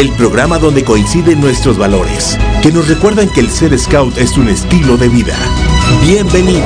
el programa donde coinciden nuestros valores, que nos recuerdan que el ser scout es un estilo de vida. Bienvenidos.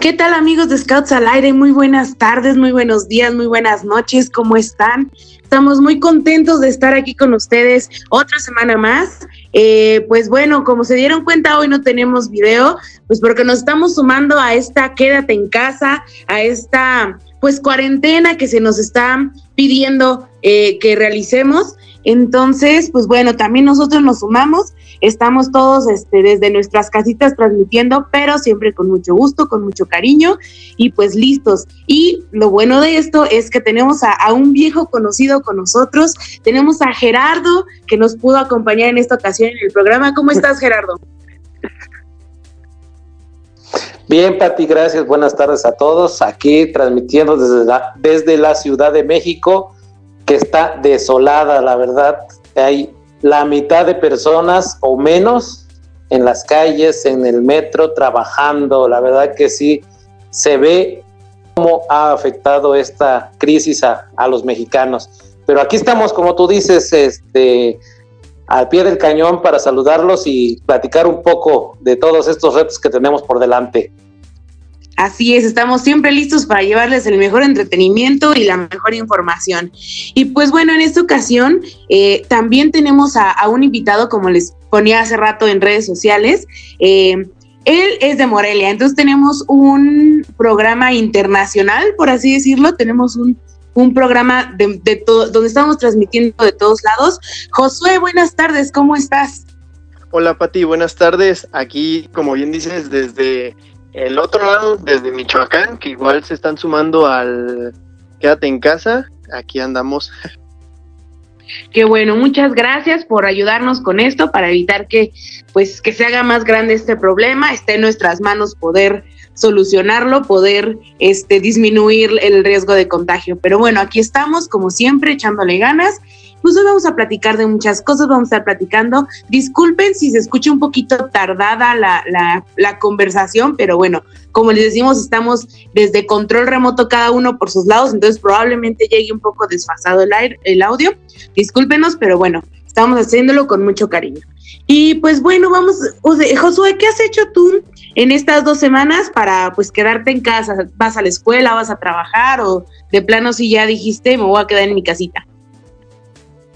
¿Qué tal amigos de Scouts al Aire? Muy buenas tardes, muy buenos días, muy buenas noches, ¿cómo están? Estamos muy contentos de estar aquí con ustedes otra semana más. Eh, pues bueno, como se dieron cuenta, hoy no tenemos video, pues porque nos estamos sumando a esta quédate en casa, a esta pues cuarentena que se nos está pidiendo eh, que realicemos. Entonces, pues bueno, también nosotros nos sumamos, estamos todos este, desde nuestras casitas transmitiendo, pero siempre con mucho gusto, con mucho cariño y pues listos. Y lo bueno de esto es que tenemos a, un viejo conocido con nosotros, tenemos a Gerardo que nos pudo acompañar en esta ocasión en el programa. ¿Cómo estás, Gerardo? Bien, Pati, gracias. Buenas tardes a todos. Aquí transmitiendo desde la, desde la Ciudad de México que está desolada, la verdad. Hay la mitad de personas o menos en las calles, en el metro, trabajando. La verdad que sí, se ve cómo ha afectado esta crisis a, a los mexicanos. Pero aquí estamos, como tú dices, este, al pie del cañón para saludarlos y platicar un poco de todos estos retos que tenemos por delante. Así es, estamos siempre listos para llevarles el mejor entretenimiento y la mejor información. Y pues bueno, en esta ocasión eh, también tenemos a, un invitado, como les ponía hace rato en redes sociales. Eh, él es de Morelia, entonces tenemos un programa internacional, por así decirlo, tenemos un, un programa de, de donde estamos transmitiendo de todos lados. Josué, buenas tardes, ¿cómo estás? Hola Pati, buenas tardes. Aquí, como bien dices, desde el otro lado, desde Michoacán, que igual se están sumando al Quédate en casa, aquí andamos. Qué bueno, muchas gracias por ayudarnos con esto para evitar que pues que se haga más grande este problema, esté en nuestras manos poder solucionarlo, poder este disminuir el riesgo de contagio. Pero bueno, aquí estamos como siempre echándole ganas pues hoy vamos a platicar de muchas cosas, vamos a estar platicando. Disculpen si se escucha un poquito tardada la, la, conversación, pero bueno, como les decimos, estamos desde control remoto cada uno por sus lados, entonces probablemente llegue un poco desfasado el, aire, el audio. Discúlpenos, pero bueno, estamos haciéndolo con mucho cariño. Y pues bueno, vamos, Josué, ¿qué has hecho tú en estas dos semanas para pues quedarte en casa? ¿Vas a la escuela, vas a trabajar o de plano si ya dijiste me voy a quedar en mi casita?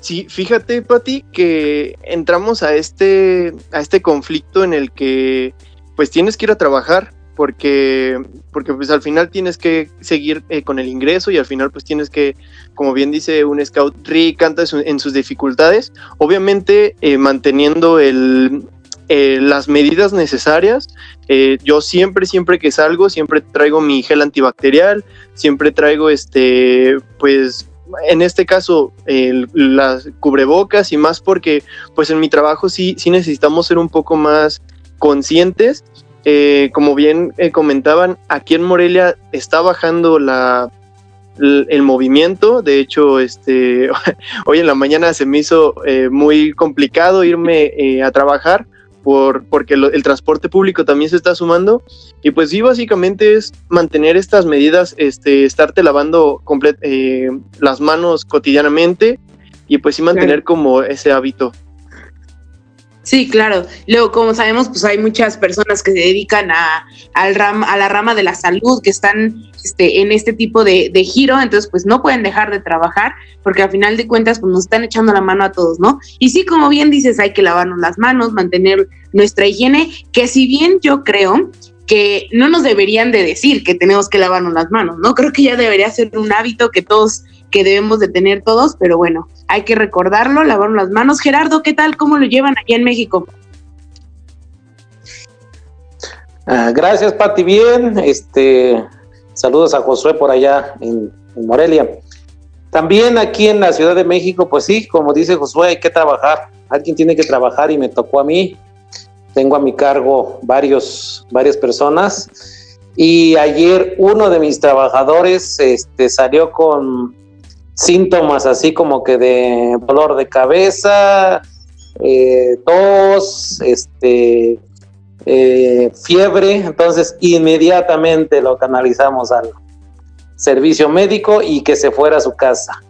Sí, fíjate, Pati, que entramos a este, a este conflicto en el que pues tienes que ir a trabajar porque, porque pues al final tienes que seguir eh, con el ingreso y al final pues tienes que, como bien dice un scout, canta en sus dificultades, obviamente eh, manteniendo el, eh, las medidas necesarias. Eh, yo siempre, siempre que salgo, siempre traigo mi gel antibacterial, siempre traigo este, pues en este caso las cubrebocas y más porque pues en mi trabajo sí, sí necesitamos ser un poco más conscientes. Eh, como bien eh, comentaban, aquí en Morelia está bajando la, el movimiento. De hecho, este, hoy en la mañana se me hizo eh, muy complicado irme eh, a trabajar por, porque lo, el transporte público también se está sumando. Y pues sí, básicamente es mantener estas medidas, este, estarte lavando eh, las manos cotidianamente y pues sí mantener claro. como ese hábito. Sí, claro. Luego, como sabemos, pues hay muchas personas que se dedican a, al ram, a la rama de la salud, que están este, en este tipo de, de, giro, entonces pues no pueden dejar de trabajar, porque al final de cuentas pues nos están echando la mano a todos, ¿no? Y sí, como bien dices, hay que lavarnos las manos, mantener nuestra higiene, que si bien yo creo que no nos deberían de decir que tenemos que lavarnos las manos, ¿no? Creo que ya debería ser un hábito que todos que debemos de tener todos, pero bueno, hay que recordarlo, lavarnos las manos. Gerardo, ¿qué tal? ¿Cómo lo llevan aquí en México? Uh, gracias, Pati. Bien, este, saludos a Josué por allá en, en Morelia. también aquí en la Ciudad de México, pues sí, como dice Josué, hay que trabajar. Alguien tiene que trabajar y me tocó a mí. Tengo a mi cargo varios, varias personas. Y ayer uno de mis trabajadores este, salió con síntomas así como que de dolor de cabeza, eh, tos, este, eh, fiebre. Entonces inmediatamente lo canalizamos al servicio médico y que se fuera a su casa.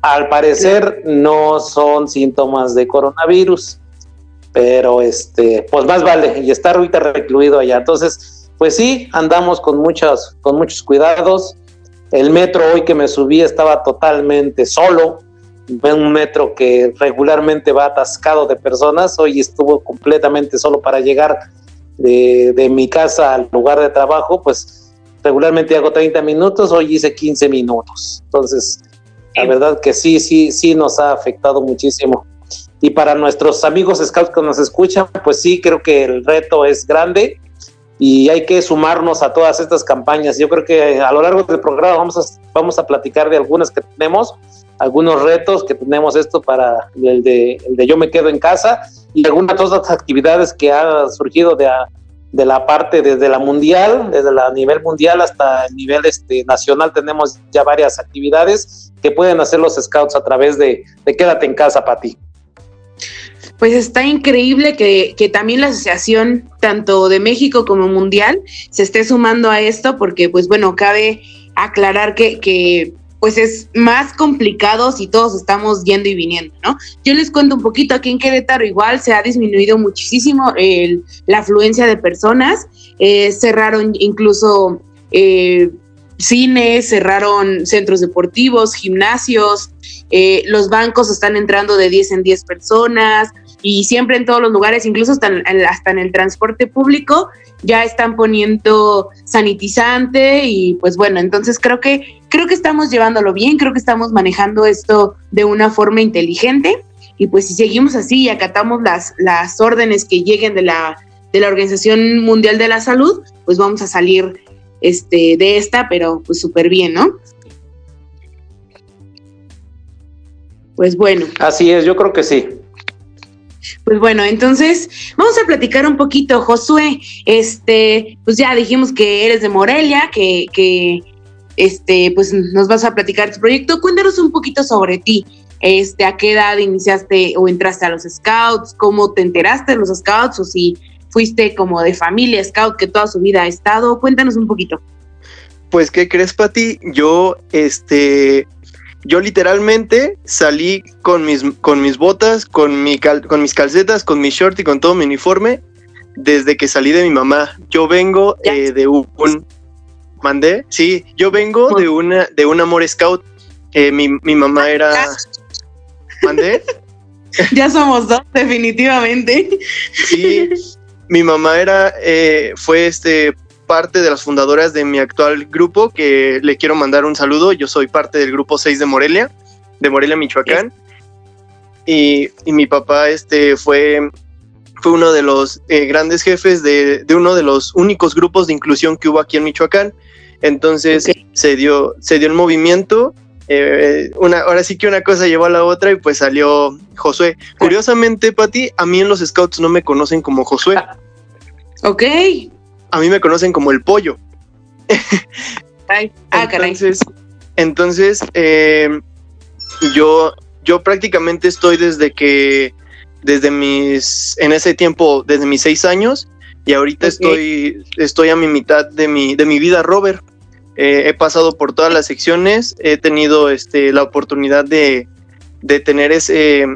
Al, parecer no son síntomas de coronavirus, pero este, pues más vale, y está ahorita recluido allá. Entonces, pues sí, andamos con muchos, con muchos cuidados. El metro hoy que me subí estaba totalmente solo. Un metro que regularmente va atascado de personas, hoy estuvo completamente solo para llegar de, de mi casa al lugar de trabajo, pues regularmente hago 30 minutos, hoy hice 15 minutos. Entonces, la verdad que sí, sí, sí nos ha afectado muchísimo. Y para nuestros amigos scouts que nos escuchan, pues sí, creo que el reto es grande y hay que sumarnos a todas estas campañas. Yo creo que a lo largo del programa vamos a, vamos a platicar de algunas que tenemos, algunos retos que tenemos esto para el de, el de yo me quedo en casa y algunas otras actividades que han surgido de, de la parte desde la mundial, desde la nivel mundial hasta el nivel este, nacional, tenemos ya varias actividades que pueden hacer los scouts a través de, de Quédate en casa, Pati. Pues está increíble que, que, también la asociación, tanto de México como mundial, se esté sumando a esto, porque pues bueno, cabe aclarar que, que pues es más complicado si todos estamos yendo y viniendo, ¿no? Yo les cuento un poquito, aquí en Querétaro igual se ha disminuido muchísimo la afluencia de personas, eh, cerraron incluso eh, cines, cerraron centros deportivos, gimnasios, eh, los bancos están entrando de 10 en 10 personas y siempre en todos los lugares, incluso hasta en el transporte público, ya están poniendo sanitizante y pues bueno, entonces creo que creo que estamos llevándolo bien, creo que estamos manejando esto de una forma inteligente y pues si seguimos así y acatamos las las órdenes que lleguen de la de la Organización Mundial de la Salud, pues vamos a salir este de esta, pero pues súper bien, ¿no? Pues bueno. Así es, yo creo que sí. Pues bueno, entonces vamos a platicar un poquito, Josué. Este, pues ya dijimos que eres de Morelia, que, que este, pues nos vas a platicar tu proyecto. Cuéntanos un poquito sobre ti. Este, a qué edad iniciaste o entraste a los scouts, cómo te enteraste de los scouts o si fuiste como de familia scout que toda su vida ha estado. Cuéntanos un poquito. Pues, ¿qué crees, Pati? Yo, este, yo literalmente salí con mis, con mis botas, con, mi con mis calcetas, con mi short y con todo mi uniforme desde que salí de mi mamá. Yo vengo eh, de un, ¿Mandé? Sí, yo vengo de una de un amor scout. Eh, mi, mi, mamá era... ¿Mandé? Ya somos dos, definitivamente. Sí, mi mamá era, eh, fue este parte de las fundadoras de mi actual grupo, que le quiero mandar un saludo. Yo soy parte del grupo 6 de Morelia, de Morelia, Michoacán. Y, mi papá este, fue, fue uno de los eh, grandes jefes de, uno de los únicos grupos de inclusión que hubo aquí en Michoacán. Entonces se, dio, se dio el movimiento. Eh, una, ahora sí que una cosa llevó a la otra y pues salió Josué. Curiosamente, Pati, a mí en los scouts no me conocen como Josué. Ok a mí me conocen como el pollo. ah, entonces, entonces eh, yo, yo prácticamente estoy desde que, desde mis, en ese tiempo, desde mis seis años, y ahorita estoy, estoy a mi mitad de mi, de mi vida, Robert. Eh, he pasado por todas las secciones, he tenido este, la oportunidad de, de tener ese,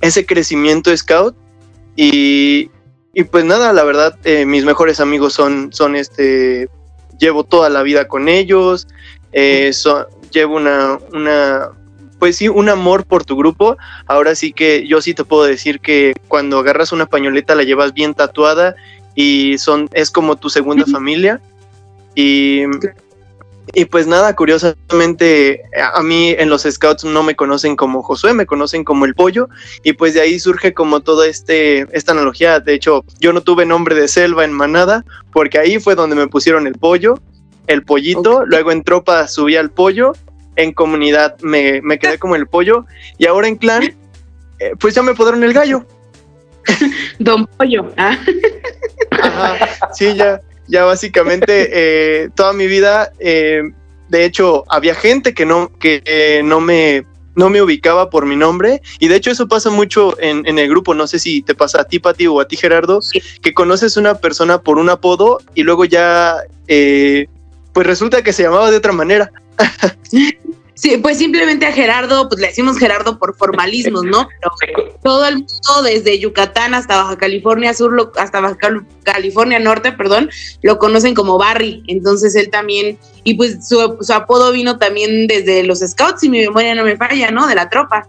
ese crecimiento scout y, y pues nada, la verdad, eh, mis mejores amigos son, son este, llevo toda la vida con ellos, eh, llevo una, una, pues sí, un amor por tu grupo. Ahora sí que yo sí te puedo decir que cuando agarras una pañoleta la llevas bien tatuada y son, es como tu segunda familia. Y y pues nada, curiosamente, a mí en los scouts no me conocen como Josué, me conocen como el pollo, y pues de ahí surge como toda este, esta analogía. De hecho, yo no tuve nombre de selva en manada, porque ahí fue donde me pusieron el pollo, el pollito, luego en tropa subí al pollo, en comunidad me, me quedé como el pollo y ahora en clan, eh, pues ya me podaron el gallo. Don Pollo. ¿ah? sí, ya, ya básicamente eh, toda mi vida, eh, de hecho, había gente que no, que no me no me ubicaba por mi nombre. Y de hecho eso pasa mucho en, en el grupo, no sé si te pasa a ti Pati o a ti Gerardo, que conoces una persona por un apodo y luego ya eh, pues resulta que se llamaba de otra manera. Sí, pues simplemente a Gerardo, pues le decimos Gerardo por formalismos, ¿no? Pero todo el mundo, desde Yucatán hasta Baja California Sur, hasta Baja California Norte, perdón, lo conocen como Barry. Entonces él también, y pues su, su apodo vino también desde los Scouts, si mi memoria no me falla, ¿no? De la tropa.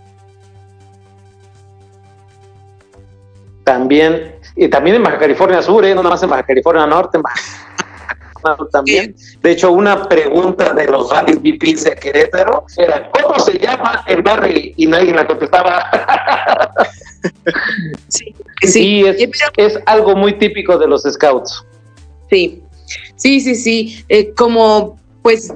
También, y también en Baja California Sur, ¿eh? no nada más en Baja California Norte, en Baja también. De hecho, una pregunta de los rallies VPs de Querétaro era, ¿cómo se llama el barrio? Y nadie la contestaba. sí, sí. es, es, algo muy típico de los scouts. Sí, sí, sí, sí. Eh, como, pues,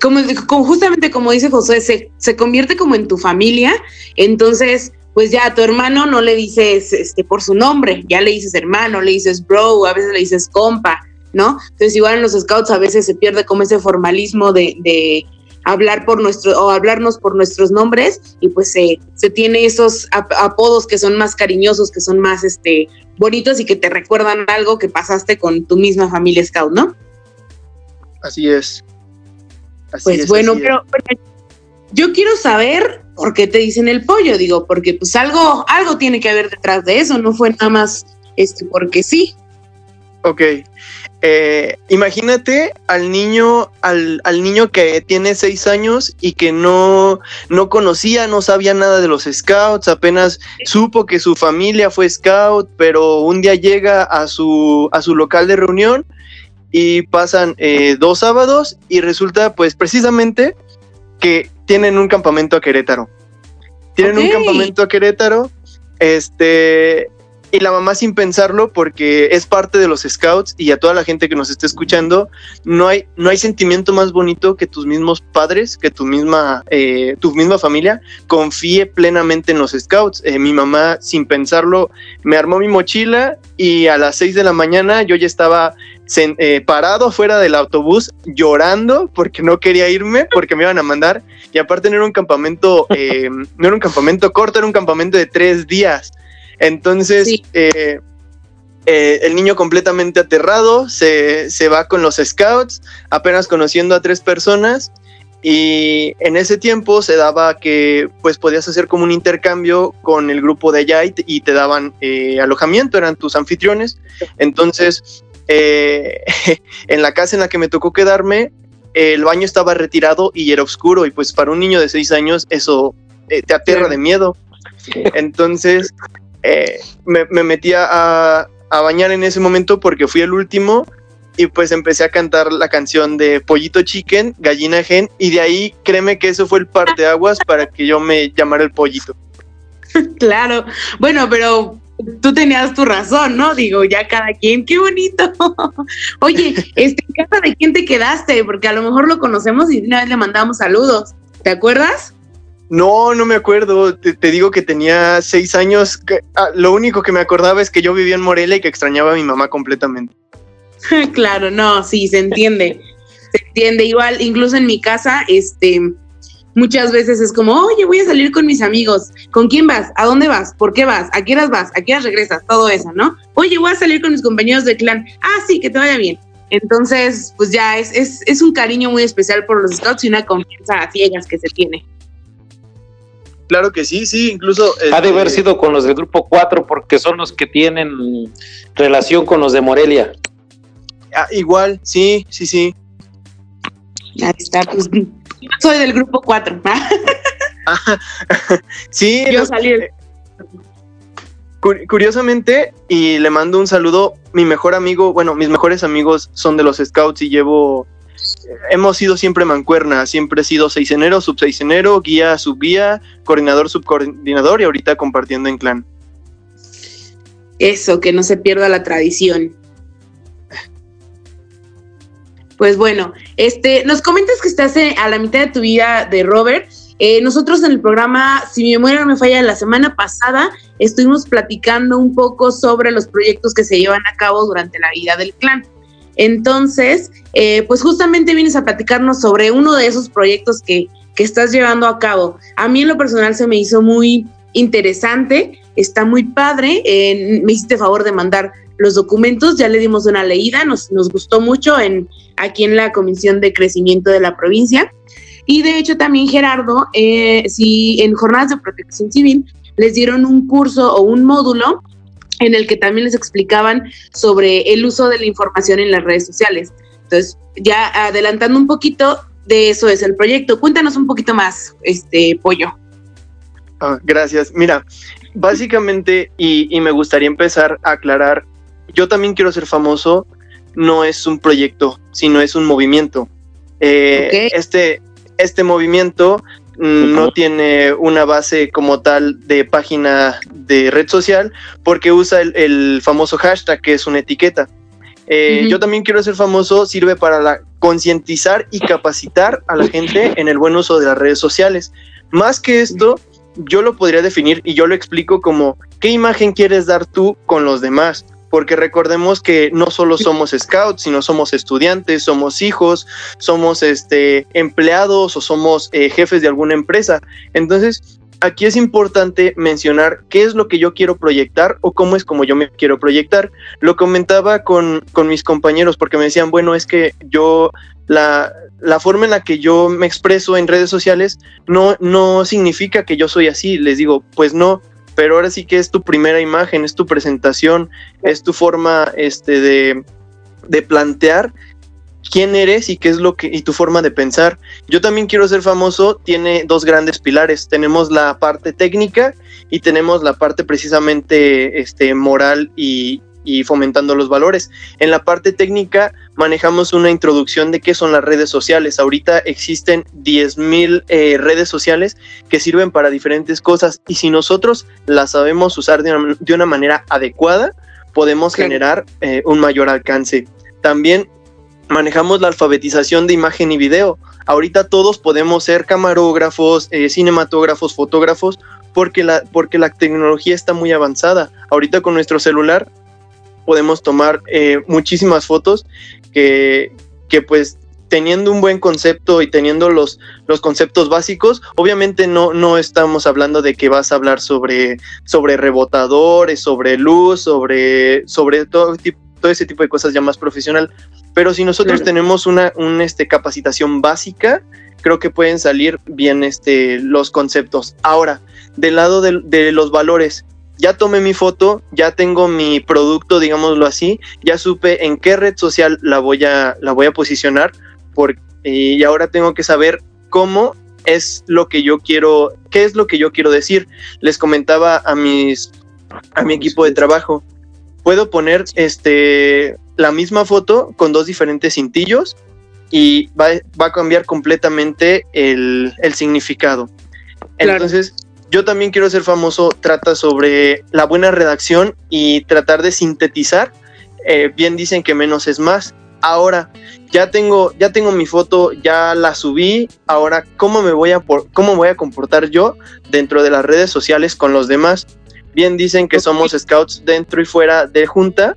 como, como, justamente como dice José, se, se convierte como en tu familia, entonces pues ya a tu hermano no le dices este por su nombre, ya le dices hermano, le dices bro, a veces le dices compa, ¿no? Entonces igual en los scouts a veces se pierde como ese formalismo de, hablar por nuestro o hablarnos por nuestros nombres y pues se, se tiene esos apodos que son más cariñosos, que son más este bonitos y que te recuerdan algo que pasaste con tu misma familia scout, ¿no? Así es. pues bueno, pero, yo quiero saber por qué te dicen el pollo, digo, porque pues algo algo tiene que haber detrás de eso, no fue nada más este porque sí. Ok, eh, imagínate al niño, al, niño que tiene seis años y que no, no conocía, no sabía nada de los scouts, apenas supo que su familia fue scout, pero un día llega a su, a su local de reunión y pasan eh, dos sábados y resulta pues precisamente que tienen un campamento a Querétaro. Tienen un campamento a Querétaro, este, y la mamá sin pensarlo porque es parte de los scouts y a toda la gente que nos esté escuchando, no hay, no hay sentimiento más bonito que tus mismos padres, que tu misma, eh, tu misma familia confíe plenamente en los scouts. Eh, mi mamá sin pensarlo me armó mi mochila y a las 6 de la mañana yo ya estaba eh, parado fuera del autobús llorando porque no quería irme porque me iban a mandar y aparte no era un campamento no era un campamento corto era un campamento de tres días entonces, eh, eh, el niño completamente aterrado se, va con los scouts, apenas conociendo a tres personas. Y en ese tiempo se daba que pues podías hacer como un intercambio con el grupo de allá y te, daban eh, alojamiento, eran tus anfitriones. Entonces, en la casa en la que me tocó quedarme, el baño estaba retirado y era oscuro y pues para un niño de seis años eso te aterra de miedo. Entonces, eh, me, me, metí a, bañar en ese momento porque fui el último y pues empecé a cantar la canción de Pollito Chicken, Gallina Gen, y de ahí créeme que eso fue el parteaguas para que yo me llamara el pollito. Claro, bueno, pero tú tenías tu razón, ¿no? Digo, ya cada quien, qué bonito. Oye, este, ¿en casa de quién te quedaste? Porque a lo mejor lo conocemos y una vez le mandamos saludos. ¿Te acuerdas? No, no me acuerdo. Te, digo que tenía seis años. Ah, lo único que me acordaba es que yo vivía en Morelia y que extrañaba a mi mamá completamente. claro, no, sí, se entiende. se entiende. Igual, incluso en mi casa, este, muchas veces es como, oye, voy a salir con mis amigos. ¿Con quién vas? ¿A dónde vas? ¿Por qué vas? ¿A qué horas vas? ¿A qué horas regresas? Todo eso, ¿no? Oye, voy a salir con mis compañeros de clan. Ah, sí, que te vaya bien. Entonces, pues ya es, es, es un cariño muy especial por los scouts y una confianza a ciegas que se tiene. Claro que sí, sí, incluso... Ha de haber este, sido con los del grupo 4 porque son los que tienen relación con los de Morelia. Ah, igual, sí, sí, sí. Ahí está, pues soy del grupo 4. sí, yo salí. Curiosamente, y le mando un saludo, mi mejor amigo, bueno, mis mejores amigos son de los Scouts y llevo hemos sido siempre mancuerna, siempre he sido seisenero, subseisenero, guía, subguía, coordinador, subcoordinador y ahorita compartiendo en clan. Eso, que no se pierda la tradición. Pues bueno, Este, nos comentas que estás a la mitad de tu vida de Robert. Eh, nosotros en el programa, si mi memoria no me falla, la semana pasada estuvimos platicando un poco sobre los proyectos que se llevan a cabo durante la vida del clan. Entonces, eh, pues justamente vienes a platicarnos sobre uno de esos proyectos que, que estás llevando a cabo. A mí en lo personal se me hizo muy interesante, está muy padre. me hiciste favor de mandar los documentos, ya le dimos una leída, nos, nos gustó mucho en, aquí en la Comisión de Crecimiento de la provincia. Y de hecho también Gerardo, eh, si en jornadas de protección civil les dieron un curso o un módulo en el que también les explicaban sobre el uso de la información en las redes sociales. Entonces, ya adelantando un poquito, de eso es el proyecto. Cuéntanos un poquito más, este Pollo. Ah, gracias. Mira, básicamente, y, me gustaría empezar a aclarar, yo también quiero ser famoso, no es un proyecto, sino es un movimiento. Eh, este, este movimiento no tiene una base como tal de página de red social porque usa el, famoso hashtag que es una etiqueta. Eh, yo también quiero ser famoso, sirve para concientizar y capacitar a la gente en el buen uso de las redes sociales. Más que esto, yo lo podría definir y yo lo explico como qué imagen quieres dar tú con los demás. Porque recordemos que no solo somos scouts, sino somos estudiantes, somos hijos, somos este, empleados o somos eh, jefes de alguna empresa. Entonces, aquí es importante mencionar qué es lo que yo quiero proyectar o cómo es como yo me quiero proyectar. Lo comentaba con, con mis compañeros porque me decían, bueno, es que yo la, la, forma en la que yo me expreso en redes sociales no, no significa que yo soy así. Les digo, pues no, pero ahora sí que es tu primera imagen, es tu presentación, es tu forma este, de, de plantear quién eres y qué es lo que y tu forma de pensar. Yo también quiero ser famoso, tiene dos grandes pilares. Tenemos la parte técnica y tenemos la parte precisamente este moral y, y fomentando los valores. En la parte técnica manejamos una introducción de qué son las redes sociales. Ahorita existen 10.000 eh, redes sociales que sirven para diferentes cosas y si nosotros las sabemos usar de una, manera adecuada, podemos generar eh, un mayor alcance. También manejamos la alfabetización de imagen y video. Ahorita todos podemos ser camarógrafos, eh, cinematógrafos, fotógrafos, porque la, porque la tecnología está muy avanzada. Ahorita con nuestro celular podemos tomar eh, muchísimas fotos que, que pues teniendo un buen concepto y teniendo los, los conceptos básicos, obviamente no, no estamos hablando de que vas a hablar sobre, sobre rebotadores, sobre luz, sobre, sobre todo, todo ese tipo de cosas ya más profesional. Pero si nosotros tenemos una, este, capacitación básica, creo que pueden salir bien este, los conceptos. Ahora, del lado de, de los valores, ya tomé mi foto, ya tengo mi producto, digámoslo así, ya supe en qué red social la voy a, la voy a posicionar y ahora tengo que saber cómo es lo que yo quiero, qué es lo que yo quiero decir. Les comentaba a mis a mi equipo de trabajo, puedo poner este la misma foto con dos diferentes cintillos y va, a cambiar completamente el, significado. Entonces, yo también quiero ser famoso, trata sobre la buena redacción y tratar de sintetizar. Eh, bien dicen que menos es más. Ahora, ya tengo, ya tengo mi foto, ya la subí. Ahora, ¿cómo me voy a cómo voy a comportar yo dentro de las redes sociales con los demás? Bien dicen que somos scouts dentro y fuera de junta,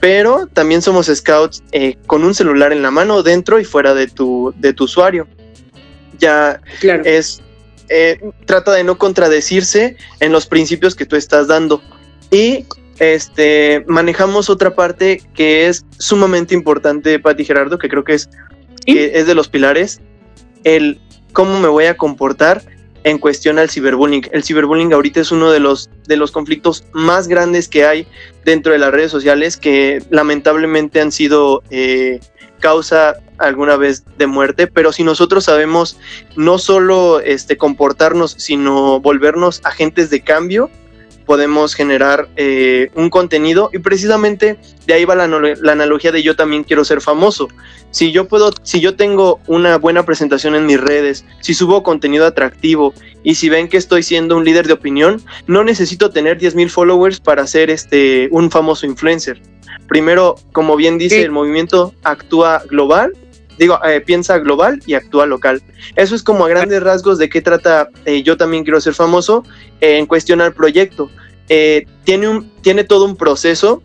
pero también somos scouts eh, con un celular en la mano dentro y fuera de tu, de tu usuario. Ya es eh, trata de no contradecirse en los principios que tú estás dando. Y este, manejamos otra parte que es sumamente importante, Pati Gerardo, que creo que es, es de los pilares, el cómo me voy a comportar en cuestión al ciberbullying. El ciberbullying ahorita es uno de los, de los conflictos más grandes que hay dentro de las redes sociales que lamentablemente han sido eh, causa alguna vez de muerte, pero si nosotros sabemos no solo este, comportarnos, sino volvernos agentes de cambio, podemos generar eh, un contenido y precisamente de ahí va la, la, analogía de yo también quiero ser famoso. Si yo puedo, si yo tengo una buena presentación en mis redes, si subo contenido atractivo y si ven que estoy siendo un líder de opinión, no necesito tener 10.000 followers para ser este, un famoso influencer. Primero, como bien dice, el movimiento actúa global digo, eh, piensa global y actúa local. Eso es como a grandes rasgos de qué trata eh, Yo también quiero ser famoso en cuestionar proyecto. tiene, un, tiene todo un proceso.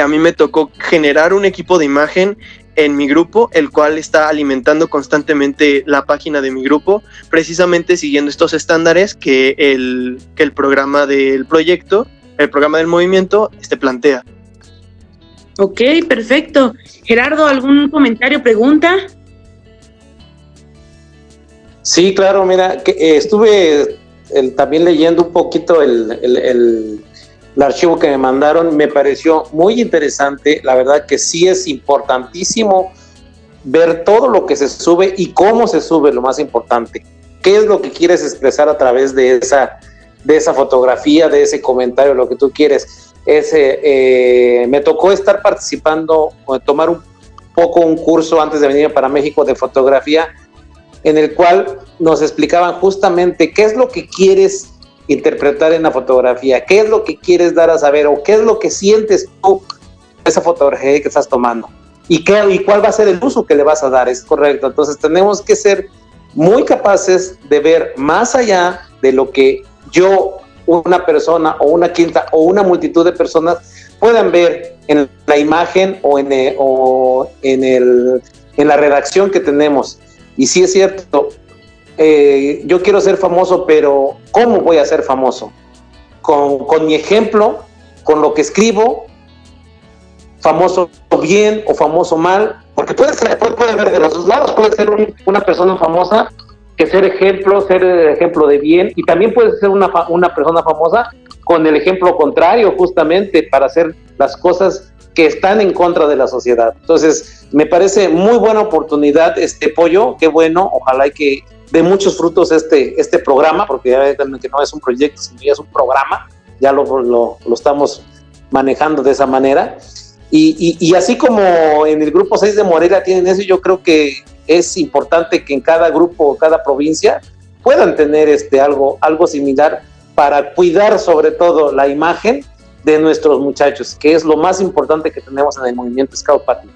A mí me tocó generar un equipo de imagen en mi grupo, el cual está alimentando constantemente la página de mi grupo, precisamente siguiendo estos estándares que el, que el programa del proyecto, el programa del movimiento, este plantea. Ok, perfecto. Gerardo, ¿algún comentario, pregunta? Sí, claro, mira, que, eh, estuve también leyendo un poquito el, el, archivo que me mandaron, me pareció muy interesante, la verdad que sí es importantísimo ver todo lo que se sube y cómo se sube, lo más importante. ¿Qué es lo que quieres expresar a través de esa, de esa fotografía, de ese comentario, lo que tú quieres? Ese, eh, me tocó estar participando, tomar un poco un curso antes de venir para México de fotografía, en el cual nos explicaban justamente qué es lo que quieres interpretar en la fotografía, qué es lo que quieres dar a saber o qué es lo que sientes tú esa fotografía que estás tomando y, qué, y cuál va a ser el uso que le vas a dar, es correcto. Entonces tenemos que ser muy capaces de ver más allá de lo que yo una persona o una quinta o una multitud de personas puedan ver en la imagen o en, en, el, en la redacción que tenemos. Y sí es cierto, eh, yo quiero ser famoso, pero ¿cómo voy a ser famoso? Con, con mi ejemplo, con lo que escribo, famoso bien o famoso mal, porque puede, ser, puede, ver de los dos lados, puede ser una persona famosa que ser ejemplo, ser ejemplo de bien, y también puedes ser una, una persona famosa con el ejemplo contrario, justamente para hacer las cosas que están en contra de la sociedad. Entonces, me parece muy buena oportunidad este pollo, qué bueno, ojalá que dé muchos frutos este, este programa, porque ya ven que no es un proyecto, sino ya es un programa, ya lo, lo, lo estamos manejando de esa manera. Y, y, y, así como en el grupo 6 de Morelia tienen eso, yo creo que es importante que en cada grupo, cada provincia, puedan tener este, algo, algo similar para cuidar sobre todo la imagen de nuestros muchachos, que es lo más importante que tenemos en el movimiento Scout Party.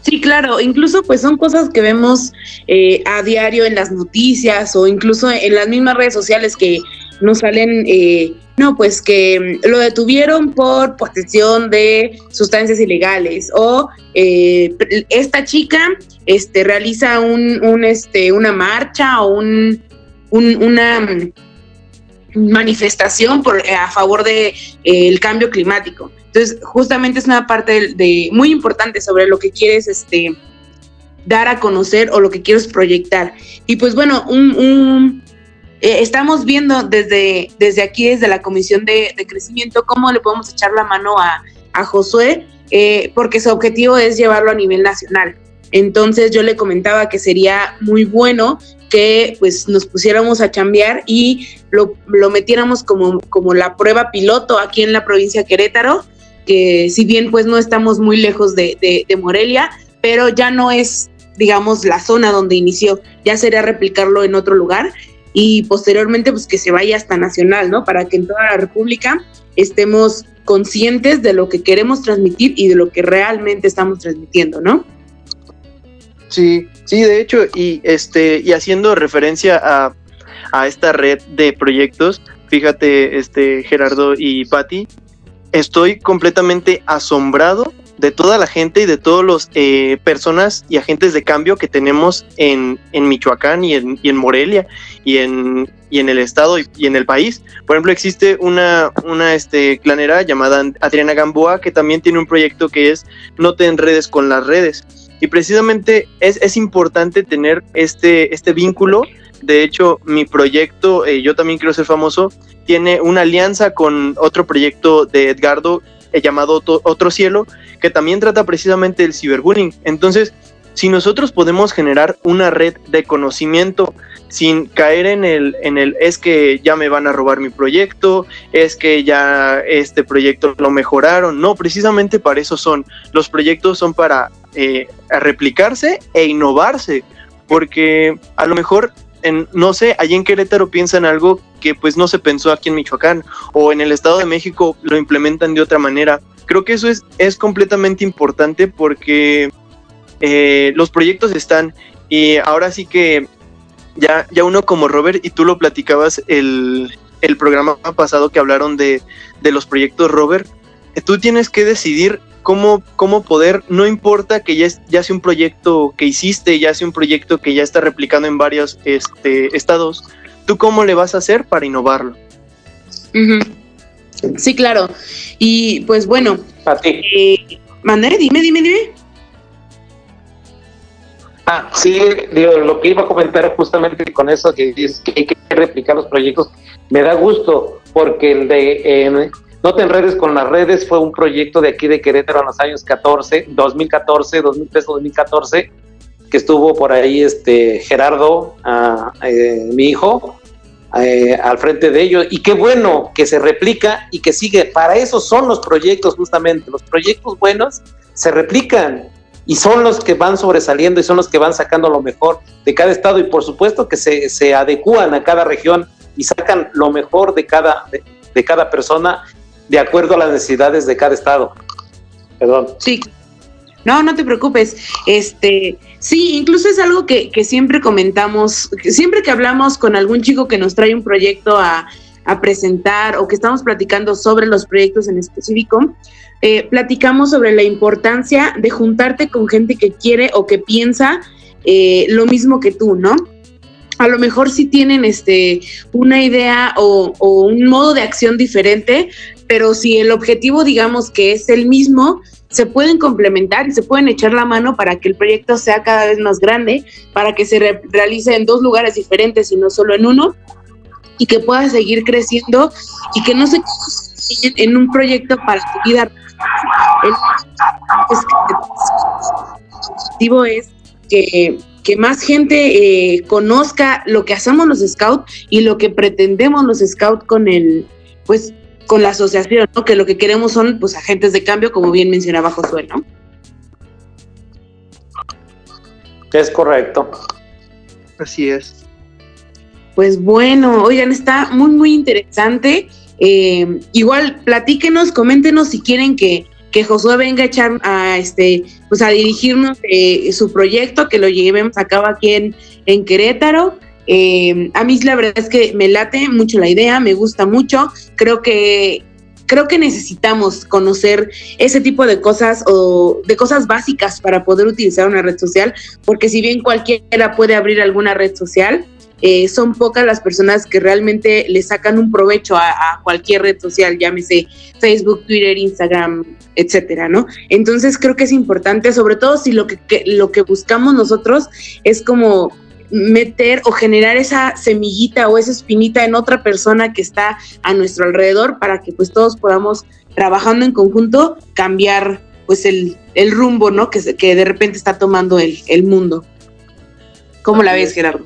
Sí, claro, incluso pues son cosas que vemos eh, a diario en las noticias o incluso en las mismas redes sociales que nos salen eh, pues que mm, lo detuvieron por posesión de sustancias ilegales o eh, esta chica este, realiza un, este, una marcha o un, una mm, manifestación por, eh, a favor del de, el cambio climático. Entonces, justamente es una parte de, muy importante sobre lo que quieres este, dar a conocer o lo que quieres proyectar. Y pues bueno, un, eh, estamos viendo desde, desde aquí, desde la Comisión de, Crecimiento, cómo le podemos echar la mano a, Josué, eh, porque su objetivo es llevarlo a nivel nacional. Entonces yo le comentaba que sería muy bueno que pues nos pusiéramos a chambear y lo, metiéramos como, como la prueba piloto aquí en la provincia de Querétaro, que si bien pues no estamos muy lejos de, de Morelia, pero ya no es digamos la zona donde inició, ya sería replicarlo en otro lugar y posteriormente pues que se vaya hasta nacional, ¿no? Para que en toda la República estemos conscientes de lo que queremos transmitir y de lo que realmente estamos transmitiendo, ¿no? Sí, sí, de hecho, y este, y haciendo referencia a, a esta red de proyectos, fíjate, este, Gerardo y Patti, estoy completamente asombrado de toda la gente y de todas las eh, personas y agentes de cambio que tenemos en, en Michoacán y en, y en, Morelia y en, y en el estado y, en el país. Por ejemplo, existe una, una este, clanera llamada Adriana Gamboa que también tiene un proyecto que es No te enredes con las redes. Y precisamente es, es importante tener este, este vínculo. De hecho, mi proyecto, eh, yo también quiero ser famoso, tiene una alianza con otro proyecto de Edgardo llamado Otro Cielo, que también trata precisamente del ciberbullying. Entonces, si nosotros podemos generar una red de conocimiento sin caer en el, en el es que ya me van a robar mi proyecto, es que ya este proyecto lo mejoraron. No, precisamente para eso son. Los proyectos son para eh, replicarse e innovarse, porque a lo mejor, en, no sé, allí en Querétaro piensan algo que pues no se pensó aquí en Michoacán, o en el Estado de México lo implementan de otra manera. Creo que eso es, es completamente importante porque eh, los proyectos están y ahora sí que ya, ya uno como Robert, y tú lo platicabas el, el programa pasado que hablaron de, de los proyectos Robert, tú tienes que decidir cómo, cómo poder, no importa que ya, ya sea un proyecto que hiciste, ya sea un proyecto que ya está replicando en varios este, estados, tú cómo le vas a hacer para innovarlo. Sí, claro. Y pues bueno, eh, mandé, dime, dime, dime. Ah, sí, lo que iba a comentar justamente con eso, que dices que hay que replicar los proyectos, me da gusto, porque el de No te enredes con las redes fue un proyecto de aquí de Querétaro en los años 14, 2014, 2013, 2014, que estuvo por ahí este Gerardo, ah, eh, mi hijo, eh, al frente de ellos y qué bueno que se replica y que sigue. Para eso son los proyectos justamente. Los proyectos buenos se replican y son los que van sobresaliendo y son los que van sacando lo mejor de cada estado y por supuesto que se, se adecúan a cada región y sacan lo mejor de cada, de cada persona de acuerdo a las necesidades de cada estado. Perdón. Sí, no, no te preocupes. Este, sí, incluso es algo que, que siempre comentamos, siempre que hablamos con algún chico que nos trae un proyecto a, a presentar o que estamos platicando sobre los proyectos en específico, eh, platicamos sobre la importancia de juntarte con gente que quiere o que piensa eh, lo mismo que tú, ¿no? A lo mejor sí tienen este, una idea o un modo de acción diferente, pero si el objetivo digamos que es el mismo, se pueden complementar y se pueden echar la mano para que el proyecto sea cada vez más grande, para que se realice en dos lugares diferentes y no solo en uno, y que pueda seguir creciendo y que no se en un proyecto para su vida. El objetivo es que, que más gente eh, conozca lo que hacemos los scouts y lo que pretendemos los scouts con el, pues con la asociación, ¿no? Que lo que queremos son pues agentes de cambio, como bien mencionaba Josué, ¿no? Es correcto. Así es. Pues bueno, oigan, está muy, muy interesante. Eh, igual, platíquenos, coméntenos si quieren que, que Josué venga a echar a este, pues a dirigirnos eh, su proyecto, que lo llevemos a cabo aquí en, en Querétaro. Eh, a mí la verdad es que me late mucho la idea, me gusta mucho, creo que creo que necesitamos conocer ese tipo de cosas o de cosas básicas para poder utilizar una red social, porque si bien cualquiera puede abrir alguna red social, eh, son pocas las personas que realmente le sacan un provecho a, cualquier red social, llámese Facebook, Twitter, Instagram, etcétera, ¿no? Entonces creo que es importante, sobre todo si lo que lo que buscamos nosotros es como meter o generar esa semillita o esa espinita en otra persona que está a nuestro alrededor para que pues todos podamos trabajando en conjunto cambiar pues el, rumbo, ¿no? Que, que de repente está tomando el, el mundo. ¿Cómo la ves, Gerardo?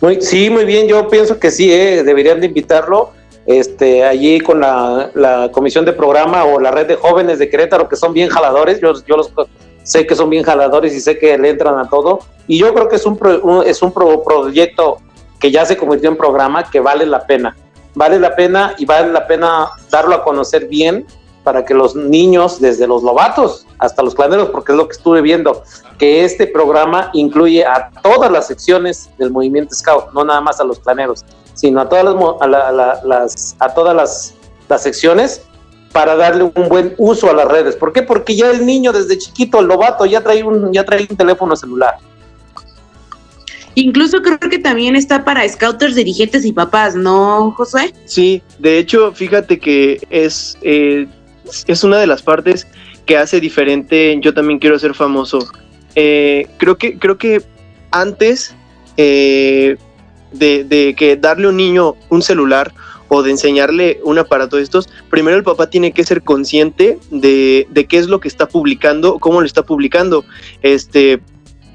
Muy, sí, muy bien, yo pienso que sí, eh, deberían de invitarlo este, allí con la, la, comisión de programa o la red de jóvenes de Querétaro que son bien jaladores, yo, yo los sé que son bien jaladores y sé que le entran a todo. Y yo creo que es un, es un proyecto que ya se convirtió en programa que vale la pena. Vale la pena y vale la pena darlo a conocer bien para que los niños, desde los lobatos hasta los claneros, porque es lo que estuve viendo, que este programa incluye a todas las secciones del movimiento Scout, no nada más a los claneros, sino a todas las, a, las, a todas las, las secciones para darle un buen uso a las redes. ¿Por qué? Porque ya el niño desde chiquito, el lobato, ya trae un, ya trae un teléfono celular. Incluso creo que también está para scouters, dirigentes y papás, ¿no, Josué? Sí, de hecho, fíjate que es, eh, es una de las partes que hace diferente Yo también quiero ser famoso. Eh, creo, que, creo que antes eh, de, de que darle a un niño un celular o de enseñarle un aparato de estos, primero el papá tiene que ser consciente de, qué es lo que está publicando, cómo lo está publicando. Este,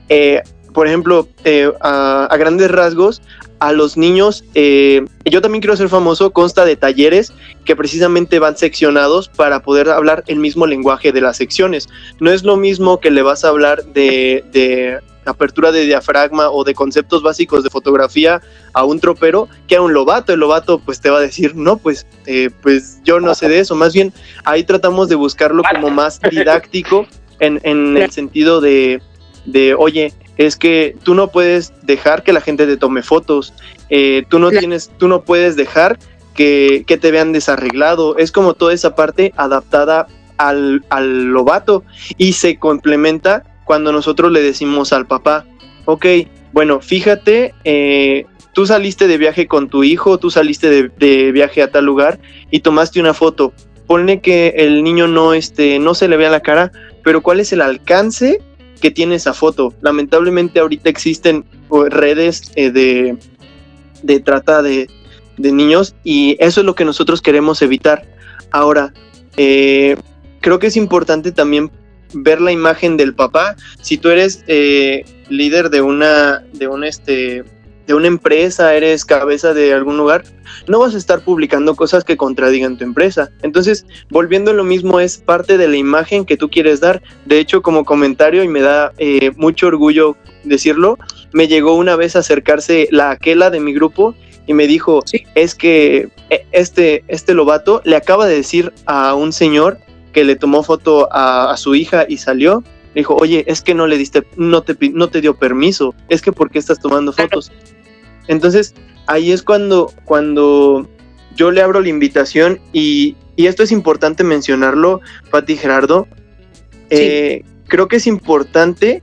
eh, por ejemplo, eh, a, grandes rasgos, a los niños, eh, yo también quiero ser famoso, consta de talleres que precisamente van seccionados para poder hablar el mismo lenguaje de las secciones. No es lo mismo que le vas a hablar de, apertura de diafragma o de conceptos básicos de fotografía a un tropero que a un lobato. El lobato pues te va a decir, no, pues, eh, pues yo no sé de eso. Más bien ahí tratamos de buscarlo como más didáctico en, en el sentido de, de, oye, es que tú no puedes dejar que la gente te tome fotos, eh, tú no tienes, tú no puedes dejar que, que, te vean desarreglado, es como toda esa parte adaptada al, al lobato y se complementa cuando nosotros le decimos al papá, ok, bueno, fíjate, eh, tú saliste de viaje con tu hijo, tú saliste de, viaje a tal lugar y tomaste una foto. Ponle que el niño no, este, no se le vea la cara, pero ¿cuál es el alcance que tiene esa foto? Lamentablemente ahorita existen redes eh, de, de trata de, de, niños y eso es lo que nosotros queremos evitar. Ahora, eh, creo que es importante también ver la imagen del papá. Si tú eres eh, líder de una, de un este, de una empresa, eres cabeza de algún lugar, no vas a estar publicando cosas que contradigan tu empresa. Entonces, volviendo a lo mismo, es parte de la imagen que tú quieres dar. De hecho, como comentario, y me da eh, mucho orgullo decirlo, me llegó una vez a acercarse la aquela de mi grupo y me dijo, sí. es que eh, este, este lobato le acaba de decir a un señor que le tomó foto a, a su hija y salió, le dijo, oye, es que no le diste, no te, no te dio permiso, es que ¿por qué estás tomando fotos? Entonces, ahí es cuando, cuando yo le abro la invitación y, y esto es importante mencionarlo, Pati Gerardo, sí. eh, creo que es importante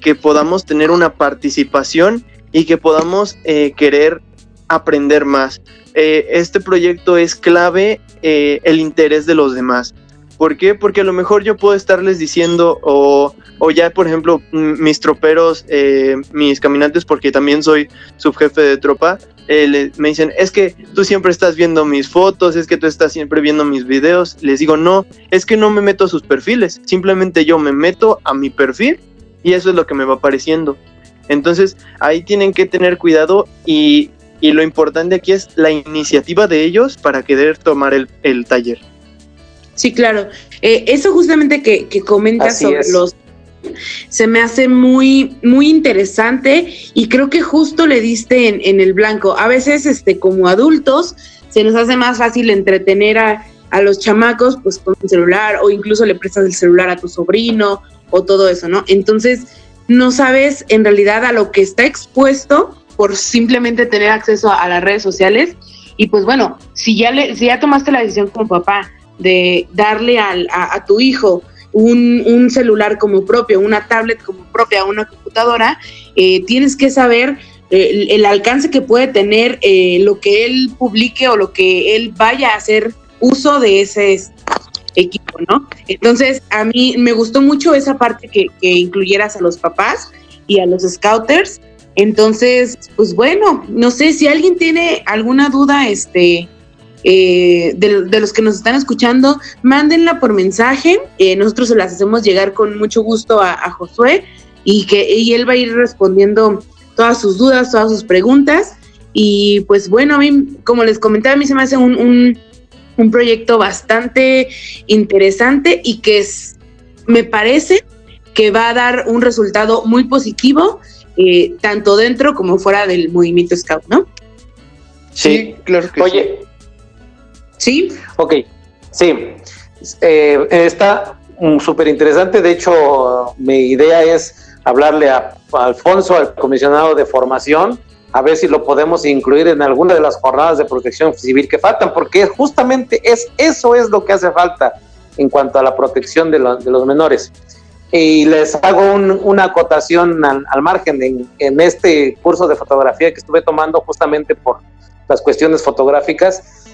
que podamos tener una participación y que podamos eh, querer aprender más. Eh, este proyecto es clave el interés de los demás. ¿Por qué? Porque a lo mejor yo puedo estarles diciendo, o, o ya, por ejemplo, mis troperos, eh, mis caminantes, porque también soy subjefe de tropa, eh, le, me dicen, es que tú siempre estás viendo mis fotos, es que tú estás siempre viendo mis videos. Les digo, no, es que no me meto a sus perfiles, simplemente yo me meto a mi perfil y eso es lo que me va apareciendo. Entonces, ahí tienen que tener cuidado y, y lo importante aquí es la iniciativa de ellos para querer tomar el, el taller. Sí, claro. Eh, eso justamente que, que comentas Así sobre es. los se me hace muy, muy interesante y creo que justo le diste en, en, el blanco. A veces, este, como adultos, se nos hace más fácil entretener a, a los chamacos, pues con un celular, o incluso le prestas el celular a tu sobrino, o todo eso, ¿no? Entonces, no sabes en realidad a lo que está expuesto por simplemente tener acceso a, a las redes sociales. Y pues bueno, si ya le, si ya tomaste la decisión como papá de darle al, a, tu hijo un, un, celular como propio, una tablet como propia, una computadora, eh, tienes que saber eh, el, el, alcance que puede tener eh, lo que él publique o lo que él vaya a hacer uso de ese equipo, ¿no? Entonces, a mí me gustó mucho esa parte que, que incluyeras a los papás y a los scouters. Entonces, pues bueno, no sé si alguien tiene alguna duda, este, eh, de, de, los que nos están escuchando, mándenla por mensaje. Eh, nosotros se las hacemos llegar con mucho gusto a, a Josué y que y él va a ir respondiendo todas sus dudas, todas sus preguntas. Y pues bueno, a mí, como les comentaba, a mí se me hace un, un, un proyecto bastante interesante y que es, me parece que va a dar un resultado muy positivo, eh, tanto dentro como fuera del movimiento Scout, ¿no? Sí, claro que Oye, sí. ¿Sí? Ok, sí. Eh, está súper interesante. De hecho, mi idea es hablarle a, a, Alfonso, al comisionado de formación, a ver si lo podemos incluir en alguna de las jornadas de protección civil que faltan, porque justamente es, eso es lo que hace falta en cuanto a la protección de, lo, de los menores. Y les hago un, una acotación al, al margen en, en este curso de fotografía que estuve tomando justamente por las cuestiones fotográficas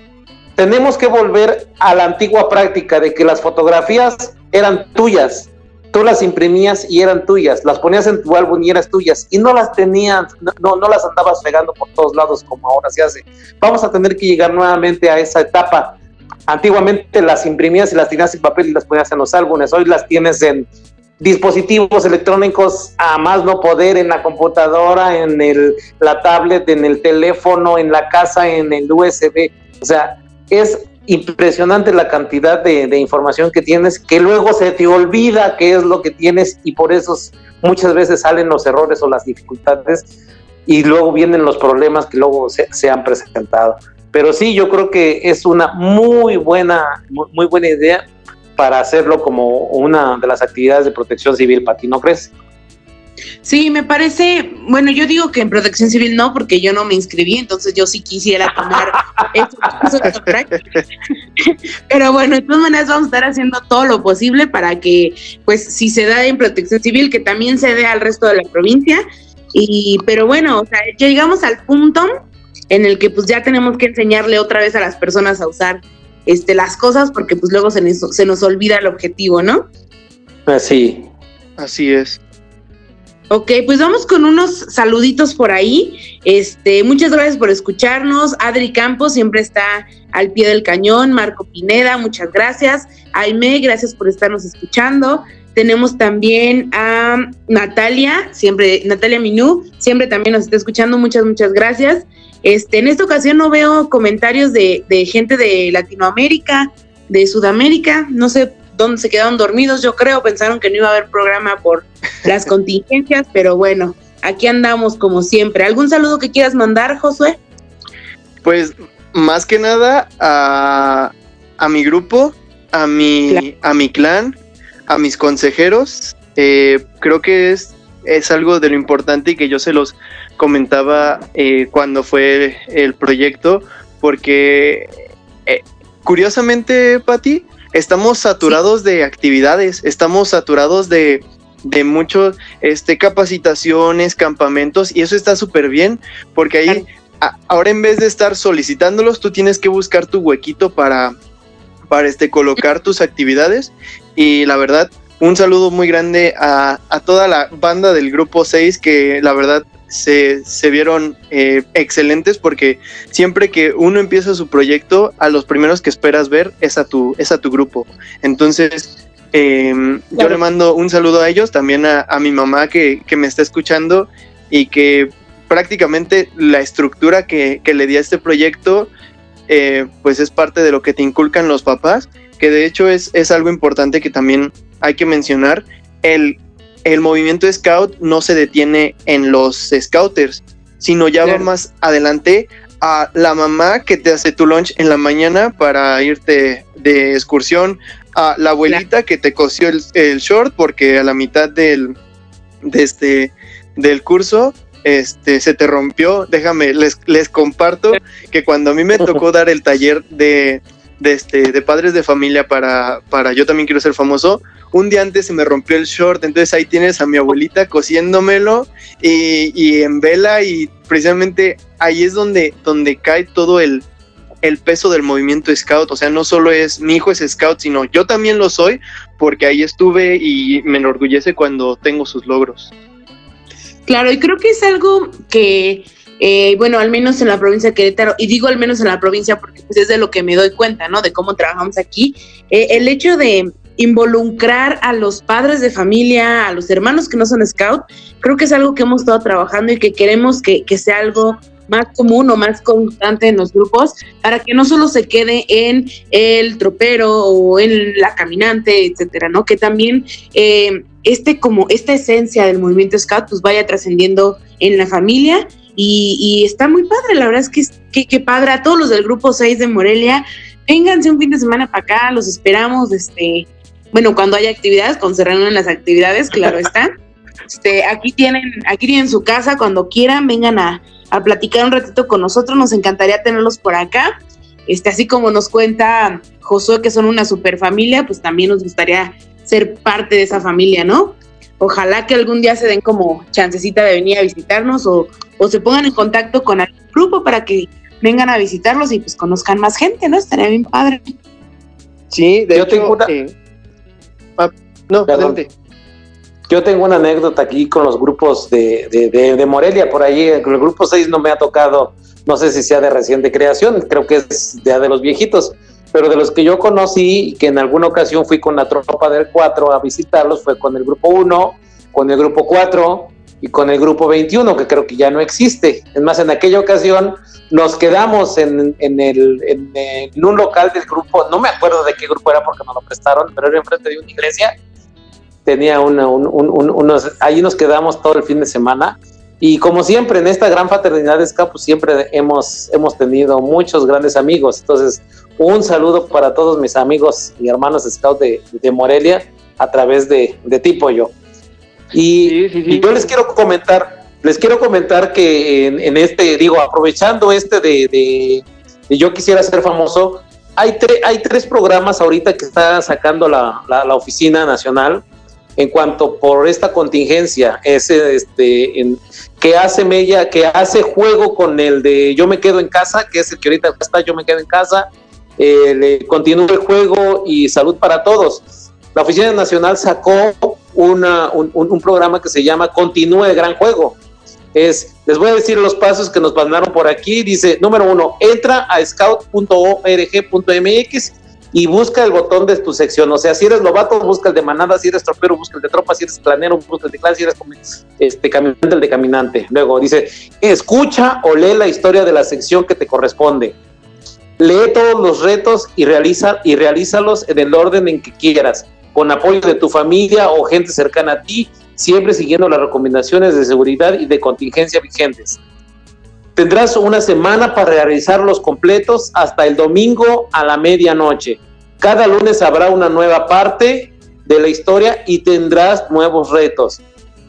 tenemos que volver a la antigua práctica de que las fotografías eran tuyas, tú las imprimías y eran tuyas, las ponías en tu álbum y eras tuyas, y no las tenías, no, no las andabas pegando por todos lados como ahora se hace. Vamos a tener que llegar nuevamente a esa etapa. Antiguamente las imprimías y las tenías en papel y las ponías en los álbumes, hoy las tienes en dispositivos electrónicos a más no poder en la computadora, en el, la tablet, en el teléfono, en la casa, en el USB. O sea, es impresionante la cantidad de, de, información que tienes, que luego se te olvida qué es lo que tienes y por esos muchas veces salen los errores o las dificultades y luego vienen los problemas que luego se, han presentado. Pero sí, yo creo que es una muy buena, muy, buena idea para hacerlo como una de las actividades de protección civil, Pati, ¿no crees? Sí, me parece, bueno, yo digo que en protección civil no, porque yo no me inscribí, entonces yo sí quisiera tomar eso, Pero bueno, de todas maneras vamos a estar haciendo todo lo posible para que, pues, si se da en protección civil, que también se dé al resto de la provincia. Y, pero bueno, o sea, ya llegamos al punto en el que pues ya tenemos que enseñarle otra vez a las personas a usar este, las cosas porque pues luego se nos, se nos olvida el objetivo, ¿no? Así. Así es. Ok, pues vamos con unos saluditos por ahí. Este, muchas gracias por escucharnos. Adri Campos siempre está al pie del cañón. Marco Pineda, muchas gracias. Aime, gracias por estarnos escuchando. Tenemos también a Natalia, siempre, Natalia Minú, siempre también nos está escuchando. Muchas, muchas gracias. Este, en esta ocasión no veo comentarios de, de gente de Latinoamérica, de Sudamérica. No sé donde se quedaron dormidos, yo creo, pensaron que no iba a haber programa por las contingencias, pero bueno, aquí andamos como siempre. ¿Algún saludo que quieras mandar, Josué? Pues más que nada a, a mi grupo, a mi, a mi clan, a mis consejeros. Eh, creo que es, es algo de lo importante y que yo se los comentaba eh, cuando fue el proyecto, porque eh, curiosamente, Patti, estamos saturados de actividades, estamos saturados de, de muchos este, capacitaciones, campamentos, y eso está súper bien, porque ahí ahora en vez de estar solicitándolos, tú tienes que buscar tu huequito para, para este, colocar tus actividades. Y la verdad, un saludo muy grande a, a toda la banda del grupo 6 que la verdad se, se vieron eh, excelentes porque siempre que uno empieza su proyecto, a los primeros que esperas ver es a tu, es a tu grupo. Entonces, em, yo le mando un saludo a ellos, también a, mi mamá que, me está escuchando y que prácticamente la estructura que, le di a este proyecto, eh, pues es parte de lo que te inculcan los papás, que de hecho es, es algo importante que también hay que mencionar, el el movimiento scout no se detiene en los scouters, sino ya va más adelante a la mamá que te hace tu lunch en la mañana para irte de excursión, a la abuelita que te cosió el, short porque a la mitad del, de este, del curso este, se te rompió. Déjame, les, les comparto que cuando a mí me tocó dar el taller de, de, este, de padres de familia para, para Yo también quiero ser famoso, un día antes se me rompió el short, entonces ahí tienes a mi abuelita cosiéndomelo y, en vela y precisamente ahí es donde, donde cae todo el, el peso del movimiento scout, o sea, no solo es mi hijo es scout, sino yo también lo soy porque ahí estuve y me enorgullece cuando tengo sus logros. Claro, y creo que es algo que, eh, bueno, al menos en la provincia de Querétaro, y digo al menos en la provincia porque pues es de lo que me doy cuenta, ¿no? De cómo trabajamos aquí, eh, el hecho de, involucrar a los padres de familia, a los hermanos que no son scout, creo que es algo que hemos estado trabajando y que queremos que, sea algo más común o más constante en los grupos para que no solo se quede en el tropero o en la caminante, etcétera, ¿no? Que también eh, este como esta esencia del movimiento scout pues vaya trascendiendo en la familia y, está muy padre, la verdad es que, que, que padre a todos los del grupo 6 de Morelia, vénganse un fin de semana para acá, los esperamos, este, bueno, cuando haya actividades, cuando se reúnen las actividades, claro está. Este, aquí tienen, aquí tienen su casa, cuando quieran, vengan a, platicar un ratito con nosotros, nos encantaría tenerlos por acá. Este, así como nos cuenta Josué que son una super familia, pues también nos gustaría ser parte de esa familia, ¿no? Ojalá que algún día se den como chancecita de venir a visitarnos o, o se pongan en contacto con el grupo para que vengan a visitarlos y pues conozcan más gente, ¿no? Estaría bien padre. Sí, de Yo tengo una... Eh, Ah, no, Yo tengo una anécdota aquí con los grupos de, de, Morelia, por ahí, el grupo 6 no me ha tocado, no sé si sea de reciente creación, creo que es ya de los viejitos, pero de los que yo conocí, que en alguna ocasión fui con la tropa del 4 a visitarlos, fue con el grupo 1, con el grupo 4 y con el grupo 21, que creo que ya no existe. Es más, en aquella ocasión nos quedamos en, en, el, un local del grupo, no me acuerdo de qué grupo era porque nos lo prestaron, pero era enfrente de una iglesia. tenía una, unos, ahí nos quedamos todo el fin de semana. Y como siempre, en esta gran fraternidad de Scout, pues siempre hemos, hemos tenido muchos grandes amigos. Entonces, un saludo para todos mis amigos y hermanos Scout de, de Morelia a través de, de Tipo Yo. Y, yo les quiero comentar, les quiero comentar que en, este, digo, aprovechando este de, de, Yo quisiera ser famoso, hay, hay tres programas ahorita que está sacando la, la, Oficina Nacional en cuanto por esta contingencia, ese este, en, que hace Mella, que hace juego con el de Yo me quedo en casa, que es el que ahorita está Yo me quedo en casa, eh, le continúa el juego y salud para todos. La Oficina Nacional sacó una, un, programa que se llama Continúe el Gran Juego. Es, les voy a decir los pasos que nos mandaron por aquí. Dice, número uno, entra a scout.org.mx y busca el botón de tu sección. O sea, si eres lobato, busca el de manada, si eres tropero, busca el de tropa, si eres planero, busca el de clase, si eres este, caminante, el de caminante. Luego dice, escucha o lee la historia de la sección que te corresponde. Lee todos los retos y, realiza, y realízalos en el orden en que quieras con apoyo de tu familia o gente cercana a ti, siempre siguiendo las recomendaciones de seguridad y de contingencia vigentes. Tendrás una semana para realizarlos completos hasta el domingo a la medianoche. Cada lunes habrá una nueva parte de la historia y tendrás nuevos retos.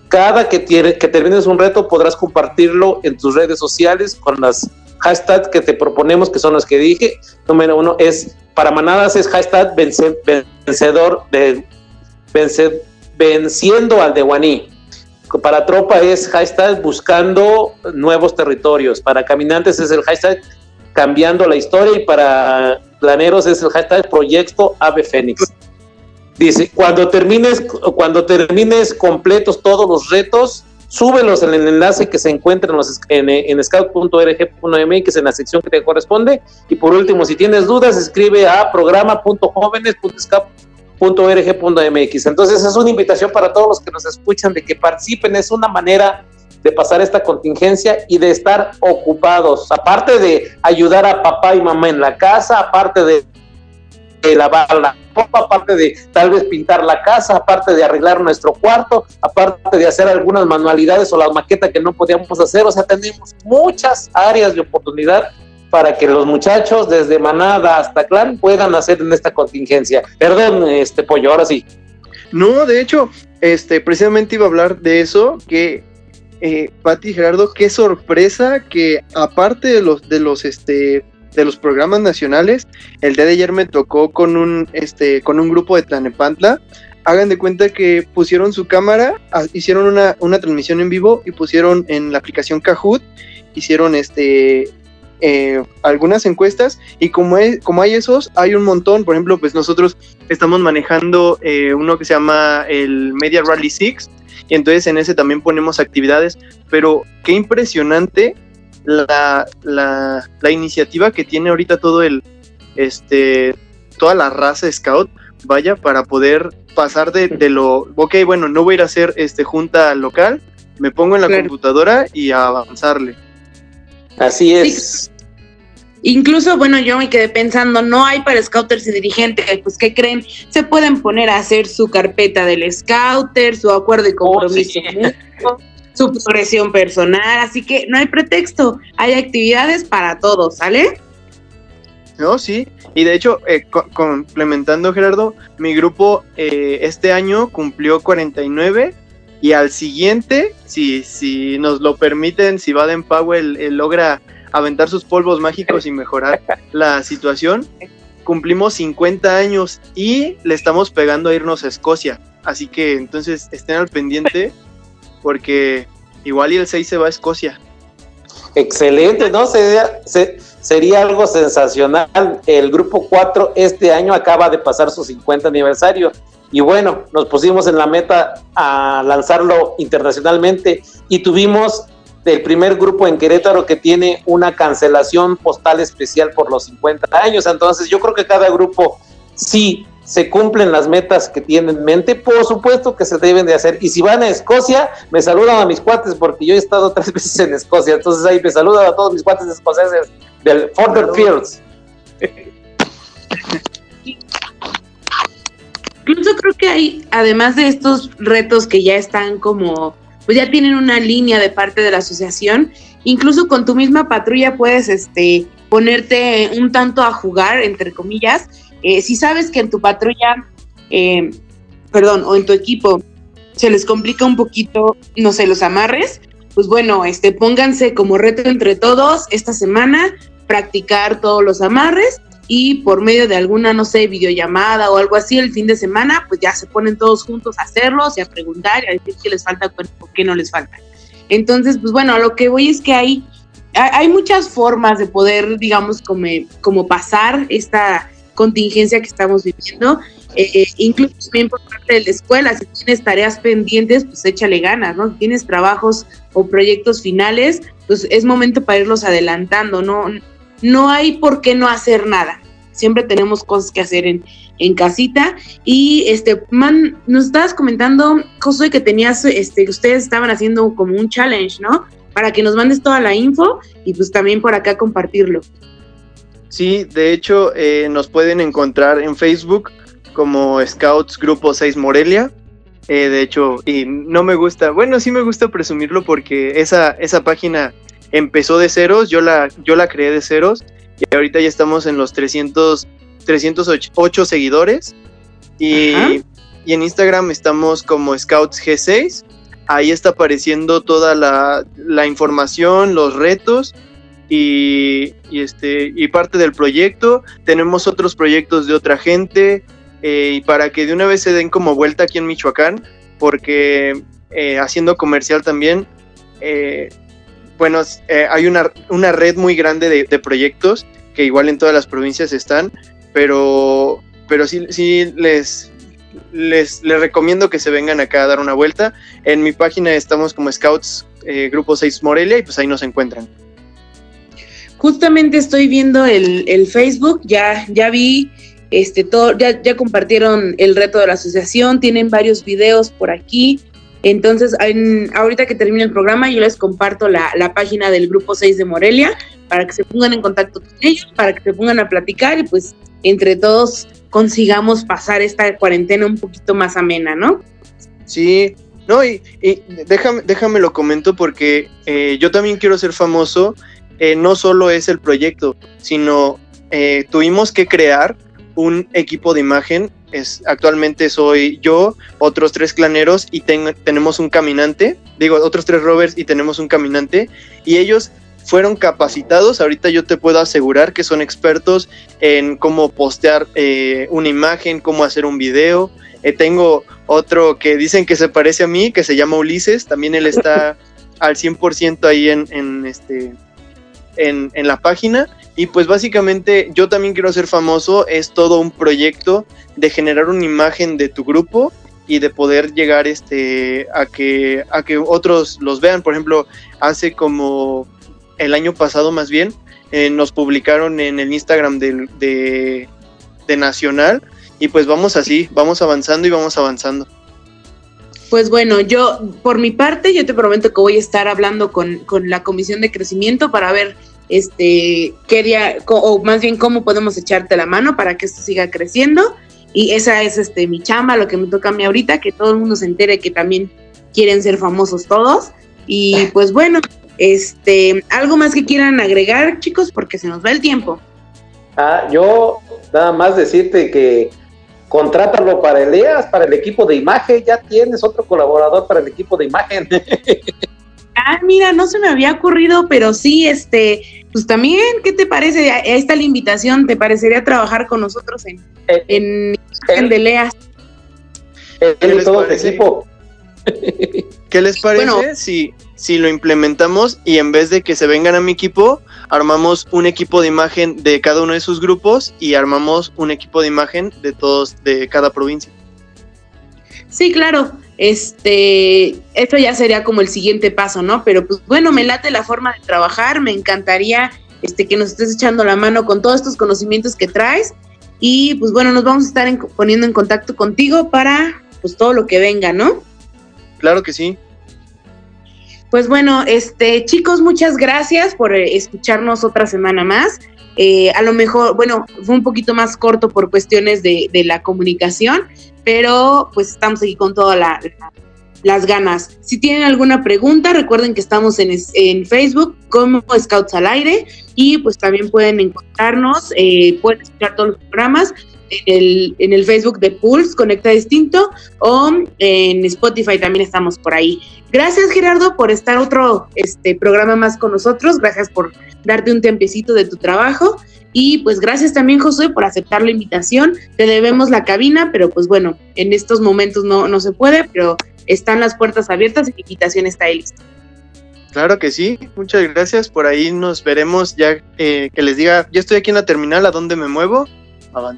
Cada que, que termines un reto podrás compartirlo en tus redes sociales con las hashtags que te proponemos, que son los que dije. Número uno es para manadas es hashtag vencedor de venciendo al de Guaní. Para tropa es hashtag buscando nuevos territorios. Para caminantes es el hashtag cambiando la historia y para planeros es el hashtag proyecto Ave Fénix. Dice, cuando termines, cuando termines completos todos los retos, súbelos en el enlace que se encuentra en, los, en, en scout.org.mx en la sección que te corresponde. Y por último, si tienes dudas, escribe a programa.jóvenes.scout.org.mx. Entonces es una invitación para todos los que nos escuchan de que participen. Es una manera de pasar esta contingencia y de estar ocupados. Aparte de ayudar a papá y mamá en la casa, aparte de lavar la ropa, aparte de tal vez pintar la casa, aparte de arreglar nuestro cuarto, aparte de hacer algunas manualidades o la maqueta que no podíamos hacer. O sea, tenemos muchas áreas de oportunidad para que los muchachos desde Manada hasta Clan puedan hacer en esta contingencia. Perdón, este pollo, ahora sí. No, de hecho, este, precisamente iba a hablar de eso, que eh, Pati Gerardo, qué sorpresa que aparte de los, de los, este, de los programas nacionales. El día de ayer me tocó con un, este, con un grupo de Tlanepantla. Hagan de cuenta que pusieron su cámara, hicieron una, una transmisión en vivo y pusieron en la aplicación Kahoot, hicieron este eh, algunas encuestas y como como hay esos, hay un montón. Por ejemplo, pues nosotros estamos manejando eh, uno que se llama el Media Rally 6 y entonces en ese también ponemos actividades, pero qué impresionante la, la, la, iniciativa que tiene ahorita todo el, este, toda la raza Scout, vaya, para poder pasar de, de, lo, ok, bueno, no voy a ir a hacer este junta local, me pongo en la computadora y a avanzarle. Así es. Incluso, bueno, yo me quedé pensando, no hay para scouters y dirigentes, pues ¿qué creen? Se pueden poner a hacer su carpeta del scouter, su acuerdo y oh, compromiso su progresión personal, así que no hay pretexto, hay actividades para todos, ¿sale? No, sí, y de hecho, eh, complementando Gerardo, mi grupo eh, este año cumplió 49 y al siguiente, si, si nos lo permiten, si Baden Powell eh, logra aventar sus polvos mágicos y mejorar la situación, cumplimos 50 años y le estamos pegando a irnos a Escocia. Así que entonces estén al pendiente porque igual y el 6 se va a Escocia. Excelente, ¿no? Sería, sería algo sensacional. El grupo 4 este año acaba de pasar su 50 aniversario y bueno, nos pusimos en la meta a lanzarlo internacionalmente y tuvimos el primer grupo en Querétaro que tiene una cancelación postal especial por los 50 años. Entonces yo creo que cada grupo sí se cumplen las metas que tienen en mente, por supuesto que se deben de hacer. Y si van a Escocia, me saludan a mis cuates, porque yo he estado tres veces en Escocia, entonces ahí me saludan a todos mis cuates escoceses del Further Fields. Incluso creo que hay, además de estos retos que ya están como, pues ya tienen una línea de parte de la asociación, incluso con tu misma patrulla puedes este, ponerte un tanto a jugar, entre comillas. Eh, si sabes que en tu patrulla, eh, perdón, o en tu equipo se les complica un poquito, no sé, los amarres, pues bueno, este, pónganse como reto entre todos esta semana, practicar todos los amarres y por medio de alguna, no sé, videollamada o algo así el fin de semana, pues ya se ponen todos juntos a hacerlos y a preguntar y a decir qué les falta o qué no les falta. Entonces, pues bueno, lo que voy es que hay, hay muchas formas de poder, digamos, como, como pasar esta contingencia que estamos viviendo. Eh, incluso también por parte de la escuela, si tienes tareas pendientes, pues échale ganas, ¿no? Si tienes trabajos o proyectos finales, pues es momento para irlos adelantando, ¿no? No hay por qué no hacer nada. Siempre tenemos cosas que hacer en, en casita. Y este, man, nos estabas comentando, Josué, que tenías, este, que ustedes estaban haciendo como un challenge, ¿no? Para que nos mandes toda la info y pues también por acá compartirlo. Sí, de hecho, eh, nos pueden encontrar en Facebook como Scouts Grupo 6 Morelia. Eh, de hecho, y no me gusta, bueno, sí me gusta presumirlo porque esa, esa página empezó de ceros, yo la, yo la creé de ceros y ahorita ya estamos en los 300, 308 seguidores. Y, y en Instagram estamos como Scouts G6, ahí está apareciendo toda la, la información, los retos y, este, y parte del proyecto, tenemos otros proyectos de otra gente, eh, y para que de una vez se den como vuelta aquí en Michoacán, porque eh, haciendo comercial también, eh, bueno, hay una, una, red muy grande de, proyectos que igual en todas las provincias están, pero, pero sí, sí les, les, les, recomiendo que se vengan acá a dar una vuelta. En mi página estamos como Scouts Grupo 6 Morelia y pues ahí nos encuentran. Justamente estoy viendo el, el Facebook, ya, ya vi este, todo, ya, ya compartieron el reto de la asociación, tienen varios videos por aquí. Entonces, ahorita que termine el programa, yo les comparto la, la, página del Grupo 6 de Morelia para que se pongan en contacto con ellos, para que se pongan a platicar y pues entre todos consigamos pasar esta cuarentena un poquito más amena, ¿no? Sí, no, y, déjame, déjame lo comento porque eh, yo también quiero ser famoso. Eh, no solo es el proyecto, sino eh, tuvimos que crear un equipo de imagen. Es, actualmente soy yo, otros tres claneros y tenemos un caminante, digo, otros tres rovers y tenemos un caminante. Y ellos fueron capacitados, ahorita yo te puedo asegurar que son expertos en cómo postear eh, una imagen, cómo hacer un video. Eh, tengo otro que dicen que se parece a mí, que se llama Ulises, también él está al 100% ahí en, en, este, en, en la página. Y pues básicamente yo también quiero ser famoso, es todo un proyecto de generar una imagen de tu grupo y de poder llegar este a que a que otros los vean. Por ejemplo, hace como el año pasado más bien eh, nos publicaron en el Instagram de, de, de Nacional y pues vamos así, vamos avanzando y vamos avanzando. Pues bueno, yo por mi parte, yo te prometo que voy a estar hablando con, con la Comisión de Crecimiento para ver este, quería, o más bien cómo podemos echarte la mano para que esto siga creciendo. Y esa es este, mi chamba, lo que me toca a mí ahorita, que todo el mundo se entere que también quieren ser famosos todos. Y pues bueno, este, algo más que quieran agregar, chicos, porque se nos va el tiempo. Ah, yo nada más decirte que contrátalo para Eleas, para el equipo de imagen, ya tienes otro colaborador para el equipo de imagen. Ah, mira, no se me había ocurrido, pero sí, este, pues también, ¿qué te parece? Ahí está la invitación, ¿te parecería trabajar con nosotros en, eh, en, en Deleas? El, todo equipo. ¿Qué les parece si, si lo implementamos y en vez de que se vengan a mi equipo, armamos un equipo de imagen de cada uno de sus grupos y armamos un equipo de imagen de todos, de cada provincia? Sí, claro. Este, esto ya sería como el siguiente paso, ¿no? Pero pues bueno, me late la forma de trabajar, me encantaría este, que nos estés echando la mano con todos estos conocimientos que traes y pues bueno, nos vamos a estar poniendo en contacto contigo para pues todo lo que venga, ¿no? Claro que sí. Pues bueno, este chicos, muchas gracias por eh, escucharnos otra semana más. Eh, a lo mejor, bueno, fue un poquito más corto por cuestiones de, la comunicación, pero pues estamos aquí con todas las ganas. Si tienen alguna pregunta, recuerden que estamos en, en, Facebook como Scouts al Aire y pues también pueden encontrarnos, eh, pueden escuchar todos los programas en el, en el Facebook de Pulse, Conecta Distinto, o en Spotify también estamos por ahí. Gracias Gerardo por estar otro este, programa más con nosotros, gracias por darte un tiempecito de tu trabajo y pues gracias también Josué por aceptar la invitación, te debemos la cabina, pero pues bueno, en estos momentos no, no se puede, pero están las puertas abiertas y la invitación está ahí lista. Claro que sí, muchas gracias. Por ahí nos veremos ya eh, que les diga, ya estoy aquí en la terminal, ¿a dónde me muevo?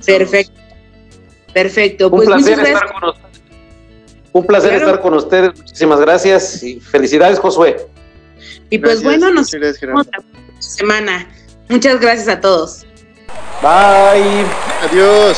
Perfecto. Perfecto. Un pues placer estar con ustedes. Un placer estar con ustedes. Muchísimas gracias y felicidades, Josué. Y pues bueno, nos vemos la semana. Muchas gracias a todos. Bye. Adiós.